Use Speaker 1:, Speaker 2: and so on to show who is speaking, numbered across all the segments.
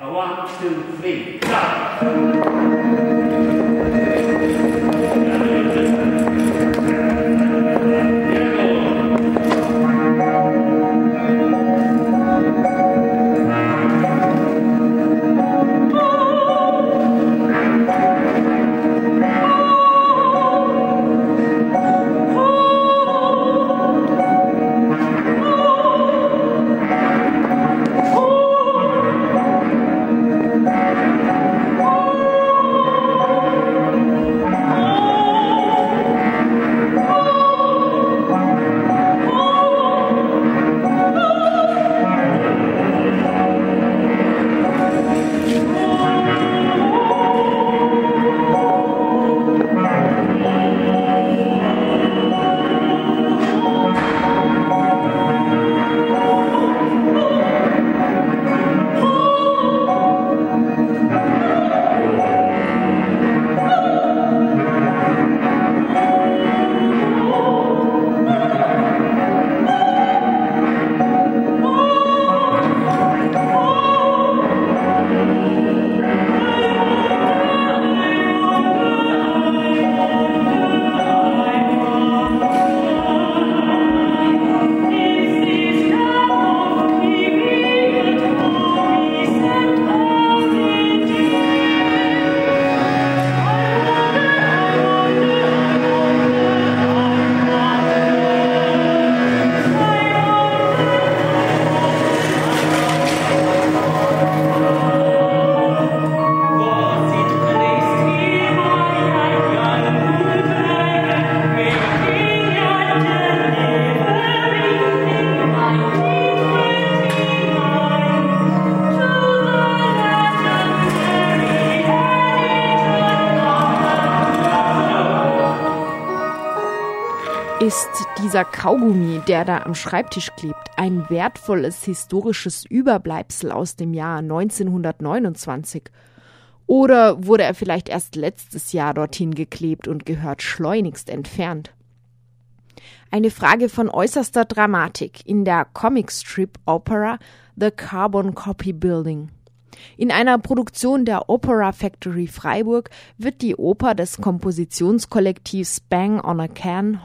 Speaker 1: One, two, three, stop!
Speaker 2: Ist dieser Kaugummi, der da am Schreibtisch klebt, ein wertvolles historisches Überbleibsel aus dem Jahr 1929? Oder wurde er vielleicht erst letztes Jahr dorthin geklebt und gehört schleunigst entfernt? Eine Frage von äußerster Dramatik in der Comicstrip Opera The Carbon Copy Building. In einer Produktion der Opera Factory Freiburg wird die Oper des Kompositionskollektivs Bang on a Can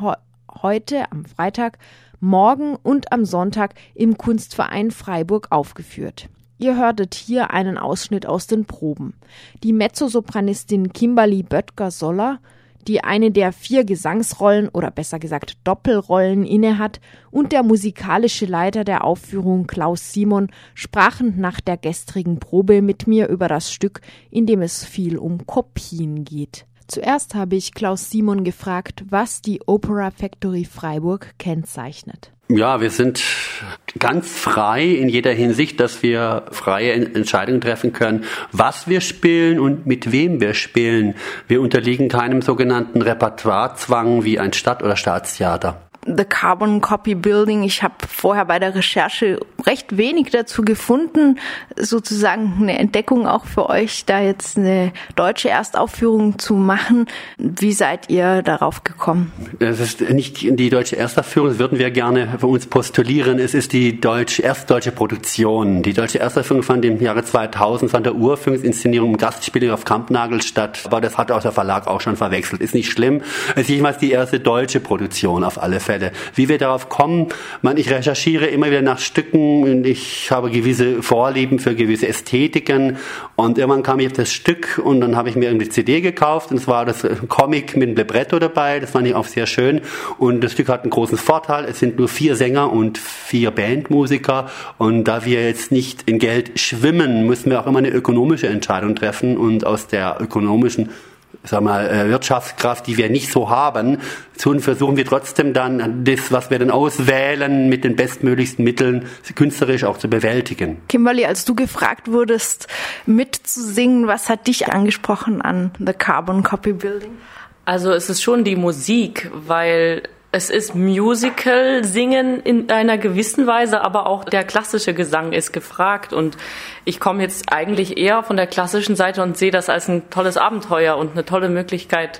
Speaker 2: heute am Freitag, morgen und am Sonntag im Kunstverein Freiburg aufgeführt. Ihr hörtet hier einen Ausschnitt aus den Proben. Die Mezzosopranistin Kimberly Böttger-Soller, die eine der vier Gesangsrollen oder besser gesagt Doppelrollen innehat, und der musikalische Leiter der Aufführung Klaus Simon sprachen nach der gestrigen Probe mit mir über das Stück, in dem es viel um Kopien geht. Zuerst habe ich Klaus Simon gefragt, was die Opera Factory Freiburg kennzeichnet.
Speaker 1: Ja, wir sind ganz frei in jeder Hinsicht, dass wir freie Entscheidungen treffen können, was wir spielen und mit wem wir spielen. Wir unterliegen keinem sogenannten Repertoirezwang wie ein Stadt- oder Staatstheater.
Speaker 2: The Carbon Copy Building. Ich habe vorher bei der Recherche recht wenig dazu gefunden. Sozusagen eine Entdeckung auch für euch, da jetzt eine deutsche Erstaufführung zu machen. Wie seid ihr darauf gekommen?
Speaker 1: Es ist nicht die deutsche Erstaufführung, das würden wir gerne für uns postulieren. Es ist die deutsche, erstdeutsche Produktion. Die deutsche Erstaufführung fand im Jahre 2000 von der Urführungsinszenierung im Gastspiel auf Kampnagel statt. Aber das hat auch der Verlag auch schon verwechselt. Ist nicht schlimm. Es ist jedenfalls die erste deutsche Produktion auf alle Fälle. Fälle. Wie wir darauf kommen, man, ich recherchiere immer wieder nach Stücken und ich habe gewisse Vorlieben für gewisse Ästhetiken. Und irgendwann kam ich auf das Stück und dann habe ich mir eine CD gekauft und es war das Comic mit einem Libretto dabei, das fand ich auch sehr schön. Und das Stück hat einen großen Vorteil, es sind nur vier Sänger und vier Bandmusiker. Und da wir jetzt nicht in Geld schwimmen, müssen wir auch immer eine ökonomische Entscheidung treffen und aus der ökonomischen sag mal, äh, Wirtschaftskraft, die wir nicht so haben, so versuchen wir trotzdem dann das, was wir dann auswählen, mit den bestmöglichsten Mitteln künstlerisch auch zu bewältigen.
Speaker 2: Kimberly, als du gefragt wurdest, mitzusingen, was hat dich angesprochen an The Carbon Copy Building?
Speaker 3: Also es ist schon die Musik, weil es ist Musical singen in einer gewissen Weise, aber auch der klassische Gesang ist gefragt. Und ich komme jetzt eigentlich eher von der klassischen Seite und sehe das als ein tolles Abenteuer und eine tolle Möglichkeit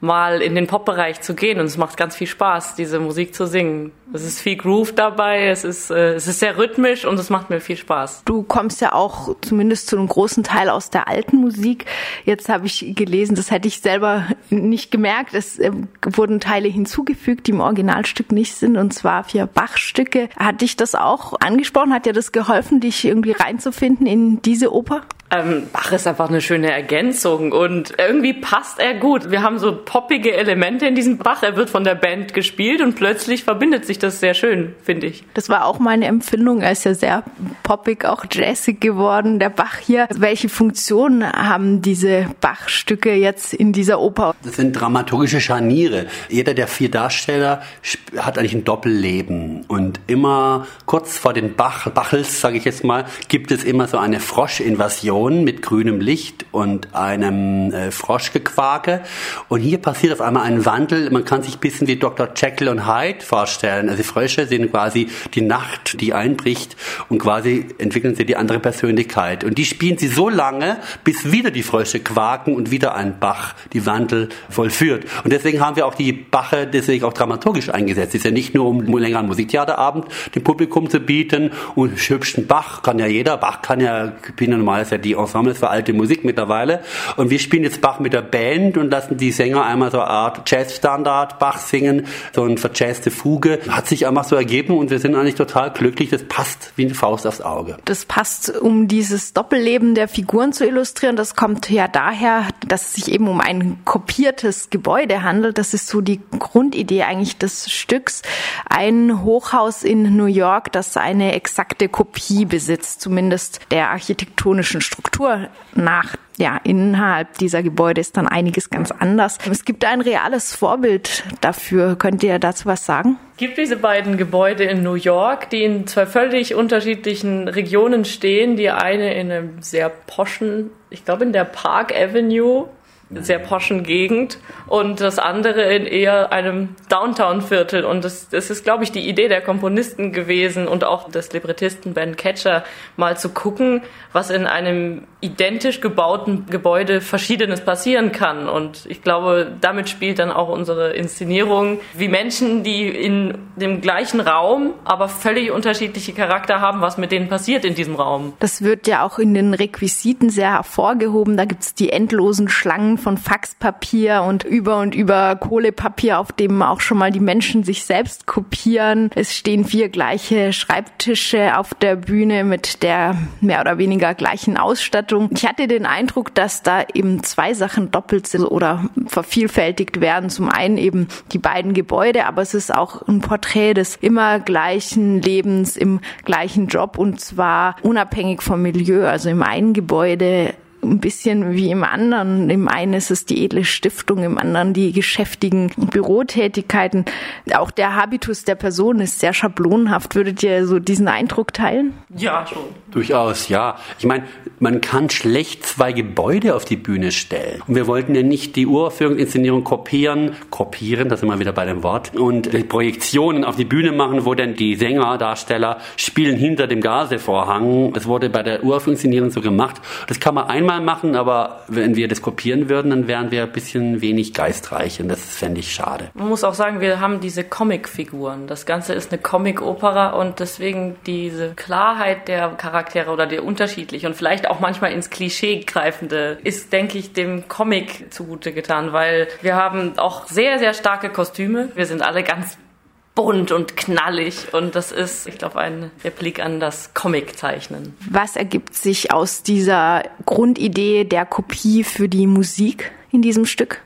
Speaker 3: mal in den Pop-Bereich zu gehen und es macht ganz viel Spaß, diese Musik zu singen. Es ist viel Groove dabei, es ist, äh, es ist sehr rhythmisch und es macht mir viel Spaß.
Speaker 2: Du kommst ja auch zumindest zu einem großen Teil aus der alten Musik. Jetzt habe ich gelesen, das hätte ich selber nicht gemerkt. Es äh, wurden Teile hinzugefügt, die im Originalstück nicht sind, und zwar vier Bachstücke. Hat dich das auch angesprochen? Hat dir das geholfen, dich irgendwie reinzufinden in diese Oper?
Speaker 3: Ähm, Bach ist einfach eine schöne Ergänzung und irgendwie passt er gut. Wir haben so poppige Elemente in diesem Bach. Er wird von der Band gespielt und plötzlich verbindet sich das sehr schön, finde ich.
Speaker 2: Das war auch meine Empfindung. Er ist ja sehr poppig, auch jazzig geworden, der Bach hier. Welche Funktion haben diese Bachstücke jetzt in dieser Oper?
Speaker 1: Das sind dramaturgische Scharniere. Jeder der vier Darsteller hat eigentlich ein Doppelleben und immer kurz vor den Bach, Bachels, sage ich jetzt mal, gibt es immer so eine Froschinvasion Explosion mit grünem Licht und einem äh, Froschgequake. Und hier passiert auf einmal ein Wandel. Man kann sich ein bisschen wie Dr. Jekyll und Hyde vorstellen. Also die Frösche sind quasi die Nacht, die einbricht und quasi entwickeln sie die andere Persönlichkeit. Und die spielen sie so lange, bis wieder die Frösche quaken und wieder ein Bach die Wandel vollführt. Und deswegen haben wir auch die Bache deswegen auch dramaturgisch eingesetzt. Es ist ja nicht nur um einen längeren Musiktheaterabend dem Publikum zu bieten und hübschen Bach kann ja jeder. Bach kann ja, ich bin ja normalerweise die Ensembles für alte Musik mittlerweile. Und wir spielen jetzt Bach mit der Band und lassen die Sänger einmal so eine Art Jazzstandard Bach singen, so eine verjazzte Fuge. Hat sich einfach so ergeben und wir sind eigentlich total glücklich. Das passt wie eine Faust aufs Auge.
Speaker 2: Das passt, um dieses Doppelleben der Figuren zu illustrieren. Das kommt ja daher, dass es sich eben um ein kopiertes Gebäude handelt. Das ist so die Grundidee eigentlich des Stücks. Ein Hochhaus in New York, das eine exakte Kopie besitzt, zumindest der architektonischen Struktur nach. Ja, innerhalb dieser Gebäude ist dann einiges ganz anders. Es gibt ein reales Vorbild dafür. Könnt ihr dazu was sagen?
Speaker 3: Es gibt diese beiden Gebäude in New York, die in zwei völlig unterschiedlichen Regionen stehen. Die eine in einem sehr poschen, ich glaube in der Park Avenue sehr poschen Gegend und das andere in eher einem Downtown-Viertel. Und das, das ist, glaube ich, die Idee der Komponisten gewesen und auch des Librettisten Ben Catcher, mal zu gucken, was in einem identisch gebauten Gebäude Verschiedenes passieren kann. Und ich glaube, damit spielt dann auch unsere Inszenierung, wie Menschen, die in dem gleichen Raum, aber völlig unterschiedliche Charakter haben, was mit denen passiert in diesem Raum.
Speaker 2: Das wird ja auch in den Requisiten sehr hervorgehoben. Da gibt's die endlosen Schlangen von Faxpapier und über und über Kohlepapier, auf dem auch schon mal die Menschen sich selbst kopieren. Es stehen vier gleiche Schreibtische auf der Bühne mit der mehr oder weniger gleichen Ausstattung. Ich hatte den Eindruck, dass da eben zwei Sachen doppelt sind oder vervielfältigt werden. Zum einen eben die beiden Gebäude, aber es ist auch ein Porträt des immer gleichen Lebens im gleichen Job und zwar unabhängig vom Milieu. Also im einen Gebäude ein bisschen wie im anderen. Im einen ist es die edle Stiftung, im anderen die geschäftigen Bürotätigkeiten. Auch der Habitus der Person ist sehr schablonenhaft. Würdet ihr so diesen Eindruck teilen?
Speaker 3: Ja, schon.
Speaker 1: Durchaus, ja. Ich meine, man kann schlecht zwei Gebäude auf die Bühne stellen. Und wir wollten ja nicht die Uraufführungsinszenierung kopieren, kopieren, das sind wir wieder bei dem Wort, und Projektionen auf die Bühne machen, wo dann die Sänger, Darsteller spielen hinter dem Gasevorhang. Das wurde bei der Uraufführungsinszenierung so gemacht. Das kann man einmal einmal machen, aber wenn wir das kopieren würden, dann wären wir ein bisschen wenig geistreich und das fände ich schade.
Speaker 3: Man muss auch sagen, wir haben diese Comic-Figuren. Das Ganze ist eine Comic-Opera und deswegen diese Klarheit der Charaktere oder der unterschiedlich und vielleicht auch manchmal ins Klischee greifende ist, denke ich, dem Comic zugute getan, weil wir haben auch sehr, sehr starke Kostüme. Wir sind alle ganz bunt und knallig und das ist, ich glaube, ein Replik an das Comiczeichnen.
Speaker 2: Was ergibt sich aus dieser Grundidee der Kopie für die Musik in diesem Stück?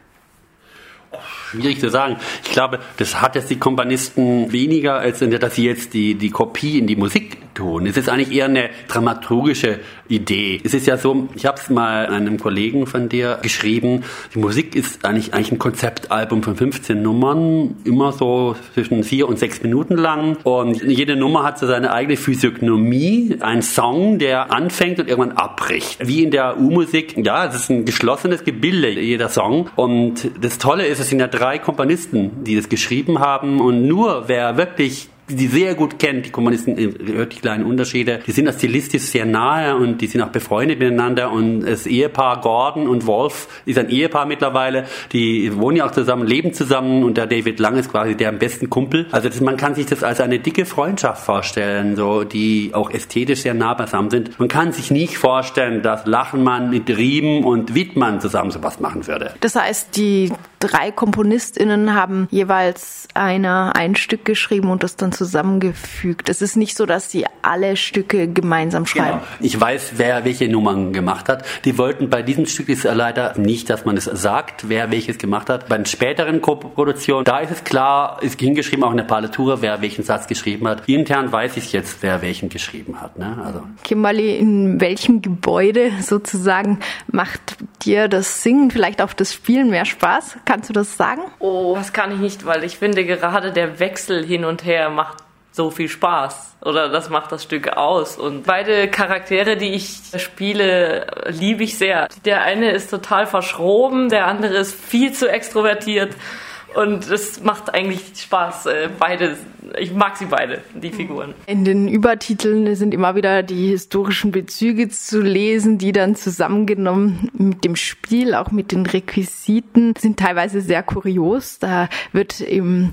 Speaker 1: schwierig zu sagen. Ich glaube, das hat jetzt die Komponisten weniger, als dass sie jetzt die, die Kopie in die Musik tun. Es ist eigentlich eher eine dramaturgische Idee. Es ist ja so, ich habe es mal einem Kollegen von dir geschrieben, die Musik ist eigentlich, eigentlich ein Konzeptalbum von 15 Nummern, immer so zwischen vier und sechs Minuten lang. Und jede Nummer hat so seine eigene Physiognomie, ein Song, der anfängt und irgendwann abbricht. Wie in der U-Musik, ja, es ist ein geschlossenes Gebilde, jeder Song. Und das Tolle ist, es sind ja drei Komponisten, die das geschrieben haben. Und nur wer wirklich die sehr gut kennt, die Kommunisten, hört die kleinen Unterschiede, die sind stilistisch sehr nahe und die sind auch befreundet miteinander und das Ehepaar Gordon und Wolf ist ein Ehepaar mittlerweile, die wohnen ja auch zusammen, leben zusammen und der David Lang ist quasi der am besten Kumpel. Also das, man kann sich das als eine dicke Freundschaft vorstellen, so die auch ästhetisch sehr nah beisammen sind. Man kann sich nicht vorstellen, dass Lachenmann mit Riemen und Wittmann zusammen sowas machen würde.
Speaker 2: Das heißt, die drei KomponistInnen haben jeweils einer ein Stück geschrieben und das dann zusammengefügt. Es ist nicht so, dass sie alle Stücke gemeinsam schreiben. Genau.
Speaker 1: Ich weiß, wer welche Nummern gemacht hat. Die wollten bei diesem Stück ist leider nicht, dass man es sagt, wer welches gemacht hat. Bei den späteren Koproduktionen, da ist es klar, ist hingeschrieben auch in der Partitur, wer welchen Satz geschrieben hat. Intern weiß ich jetzt, wer welchen geschrieben hat. Ne? Also.
Speaker 2: Kimberly, in welchem Gebäude sozusagen macht dir das Singen, vielleicht auch das Spielen mehr Spaß? Kannst du das sagen?
Speaker 3: Oh, das kann ich nicht, weil ich finde gerade der Wechsel hin und her macht so viel Spaß oder das macht das Stück aus. Und beide Charaktere, die ich spiele, liebe ich sehr. Der eine ist total verschroben, der andere ist viel zu extrovertiert. Und es macht eigentlich Spaß, äh, beide ich mag sie beide, die Figuren.
Speaker 2: In den Übertiteln sind immer wieder die historischen Bezüge zu lesen, die dann zusammengenommen mit dem Spiel, auch mit den Requisiten, sind teilweise sehr kurios. Da wird im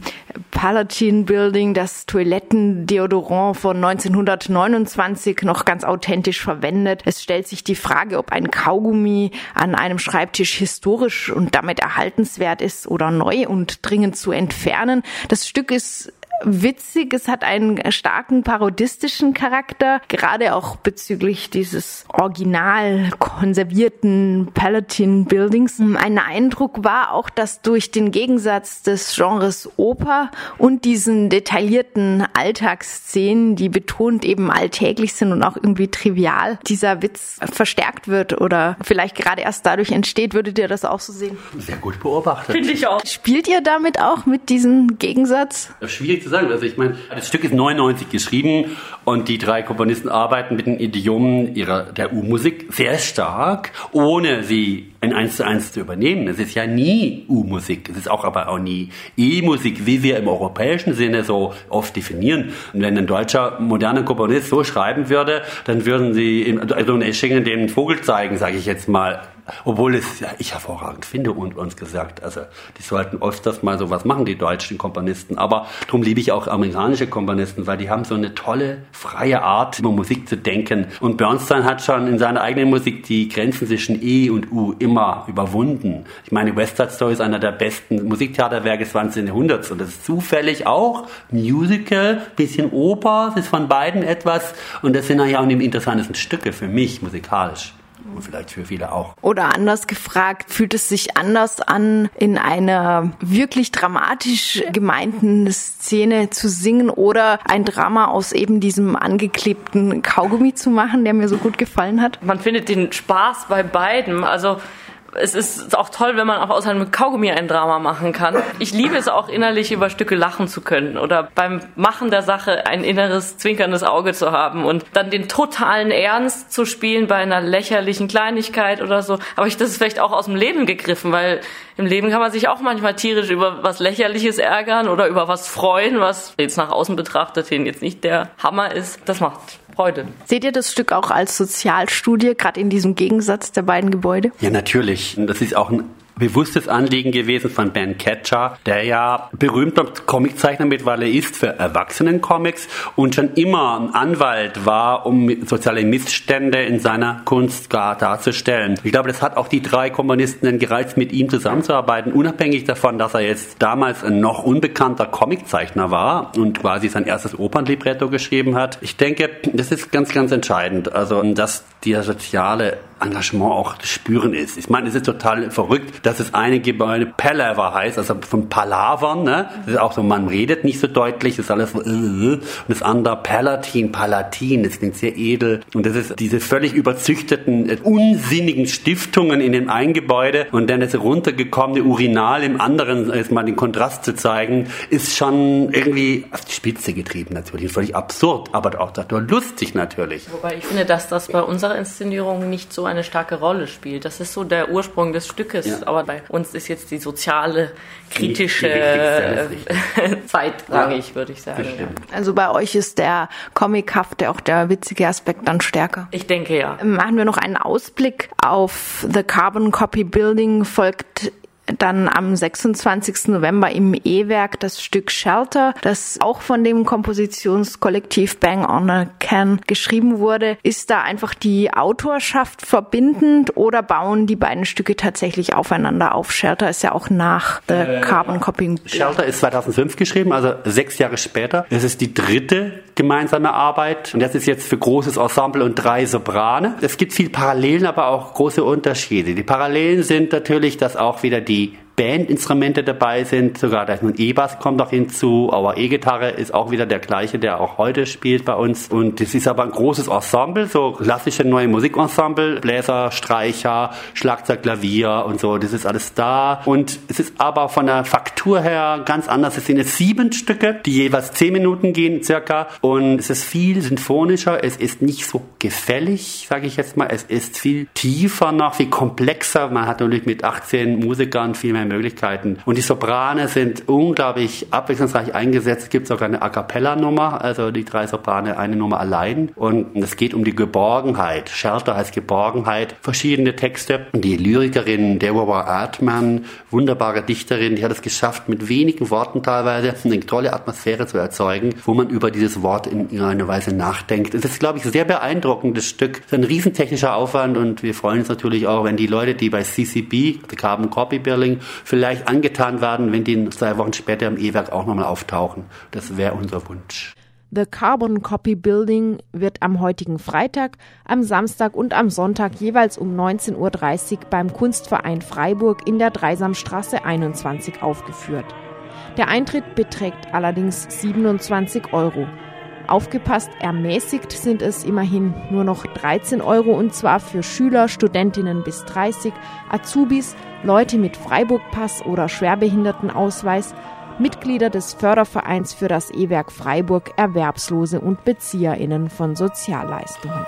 Speaker 2: Palatine Building das Toilettendeodorant von 1929 noch ganz authentisch verwendet. Es stellt sich die Frage, ob ein Kaugummi an einem Schreibtisch historisch und damit erhaltenswert ist oder neu und dringend zu entfernen. Das Stück ist witzig, es hat einen starken parodistischen Charakter, gerade auch bezüglich dieses original konservierten Palatine Buildings. Ein Eindruck war auch, dass durch den Gegensatz des Genres Oper und diesen detaillierten Alltagsszenen, die betont eben alltäglich sind und auch irgendwie trivial, dieser Witz verstärkt wird oder vielleicht gerade erst dadurch entsteht. Würdet ihr das auch so sehen?
Speaker 1: Sehr gut beobachtet.
Speaker 3: Finde ich auch.
Speaker 2: Spielt ihr damit auch mit diesem Gegensatz?
Speaker 1: Schwierig zu sagen. Also ich meine, das Stück ist 99 geschrieben und die drei Komponisten arbeiten mit den Idiomen ihrer, der U-Musik sehr stark, ohne sie in eins zu eins zu übernehmen. Es ist ja nie U-Musik, es ist auch aber auch nie E-Musik, wie wir im europäischen Sinne so oft definieren. Und wenn ein deutscher moderner Komponist so schreiben würde, dann würden sie also in Eschingen den Vogel zeigen, sage ich jetzt mal. Obwohl es ja ich hervorragend finde und uns gesagt, also die sollten öfters mal sowas machen, die deutschen Komponisten. Aber darum liebe ich auch amerikanische Komponisten, weil die haben so eine tolle, freie Art, über Musik zu denken. Und Bernstein hat schon in seiner eigenen Musik die Grenzen zwischen E und U immer überwunden. Ich meine, West Side Story ist einer der besten Musiktheaterwerke des 20. Jahrhunderts und das ist zufällig auch Musical, bisschen Oper, es ist von beiden etwas und das sind ja auch die interessantesten Stücke für mich musikalisch und vielleicht für viele auch.
Speaker 2: Oder anders gefragt, fühlt es sich anders an, in einer wirklich dramatisch gemeinten Szene zu singen oder ein Drama aus eben diesem angeklebten Kaugummi zu machen, der mir so gut gefallen hat?
Speaker 3: Man findet den Spaß bei beiden. Also es ist auch toll, wenn man auch aus einem Kaugummi ein Drama machen kann. Ich liebe es auch innerlich über Stücke lachen zu können oder beim Machen der Sache ein inneres zwinkerndes Auge zu haben und dann den totalen Ernst zu spielen bei einer lächerlichen Kleinigkeit oder so. Aber ich, das ist vielleicht auch aus dem Leben gegriffen, weil im Leben kann man sich auch manchmal tierisch über was Lächerliches ärgern oder über was freuen, was jetzt nach außen betrachtet hin jetzt nicht der Hammer ist. Das macht Freude.
Speaker 2: Seht ihr das Stück auch als Sozialstudie, gerade in diesem Gegensatz der beiden Gebäude?
Speaker 1: Ja, natürlich. Das ist auch ein bewusstes Anliegen gewesen von Ben Catcher, der ja berühmter Comiczeichner mittlerweile ist für Erwachsenencomics und schon immer ein Anwalt war, um soziale Missstände in seiner Kunst darzustellen. Ich glaube, das hat auch die drei Komponisten gereizt, mit ihm zusammenzuarbeiten, unabhängig davon, dass er jetzt damals ein noch unbekannter Comiczeichner war und quasi sein erstes Opernlibretto geschrieben hat. Ich denke, das ist ganz, ganz entscheidend. Also, dass der soziale Engagement auch zu spüren ist. Ich meine, es ist total verrückt, dass es eine Gebäude Palaver heißt, also von Palavern, ne? Das ist auch so, man redet nicht so deutlich, das ist alles so, äh, und das andere Palatin, Palatin, das klingt sehr edel. Und das ist diese völlig überzüchteten, äh, unsinnigen Stiftungen in dem einen Gebäude und dann das runtergekommene Urinal im anderen, jetzt mal den Kontrast zu zeigen, ist schon irgendwie auf die Spitze getrieben natürlich. Völlig absurd, aber auch dadurch lustig natürlich.
Speaker 3: Wobei ich finde, dass das bei unserer Inszenierung nicht so eine starke Rolle spielt. Das ist so der Ursprung des Stückes. Ja. Aber bei uns ist jetzt die soziale, kritische die, Zeit, sage ich, würde ich sagen.
Speaker 2: Also bei euch ist der comichafte, auch der witzige Aspekt dann stärker.
Speaker 3: Ich denke ja.
Speaker 2: Machen wir noch einen Ausblick auf The Carbon Copy Building folgt dann am 26. November im E-Werk das Stück Shelter, das auch von dem Kompositionskollektiv Bang on a Can geschrieben wurde. Ist da einfach die Autorschaft verbindend oder bauen die beiden Stücke tatsächlich aufeinander auf? Shelter ist ja auch nach The äh, Carbon Copying.
Speaker 1: Shelter ist 2005 geschrieben, also sechs Jahre später. Es ist die dritte gemeinsame Arbeit und das ist jetzt für großes Ensemble und drei Soprane. Es gibt viel Parallelen, aber auch große Unterschiede. Die Parallelen sind natürlich, dass auch wieder die Bandinstrumente dabei sind, sogar da ist ein E-Bass kommt noch hinzu, aber E-Gitarre ist auch wieder der gleiche, der auch heute spielt bei uns. Und das ist aber ein großes Ensemble, so klassische neue Musikensemble, Bläser, Streicher, Schlagzeug, Klavier und so, das ist alles da. Und es ist aber von der Faktur her ganz anders. Es sind jetzt sieben Stücke, die jeweils zehn Minuten gehen circa und es ist viel sinfonischer, es ist nicht so gefällig, sage ich jetzt mal, es ist viel tiefer noch, viel komplexer. Man hat natürlich mit 18 Musikern viel mehr Möglichkeiten. Und die Soprane sind unglaublich abwechslungsreich eingesetzt. Es gibt sogar eine A Cappella-Nummer, also die drei Soprane eine Nummer allein. Und es geht um die Geborgenheit. Shelter heißt Geborgenheit. Verschiedene Texte. Die Lyrikerin Deborah Artman, wunderbare Dichterin, die hat es geschafft, mit wenigen Worten teilweise eine tolle Atmosphäre zu erzeugen, wo man über dieses Wort in irgendeiner Weise nachdenkt. Es ist, glaube ich, ein sehr beeindruckendes Stück. Es ist ein riesentechnischer Aufwand und wir freuen uns natürlich auch, wenn die Leute, die bei CCB, The Carbon Copy Building, vielleicht angetan werden, wenn die zwei Wochen später im E-Werk auch nochmal auftauchen. Das wäre unser Wunsch.
Speaker 2: The Carbon Copy Building wird am heutigen Freitag, am Samstag und am Sonntag jeweils um 19.30 Uhr beim Kunstverein Freiburg in der Dreisamstraße 21 aufgeführt. Der Eintritt beträgt allerdings 27 Euro. Aufgepasst, ermäßigt sind es immerhin nur noch 13 Euro und zwar für Schüler, Studentinnen bis 30, Azubis, Leute mit Freiburg-Pass oder Schwerbehindertenausweis, Mitglieder des Fördervereins für das E-Werk Freiburg, Erwerbslose und BezieherInnen von Sozialleistungen.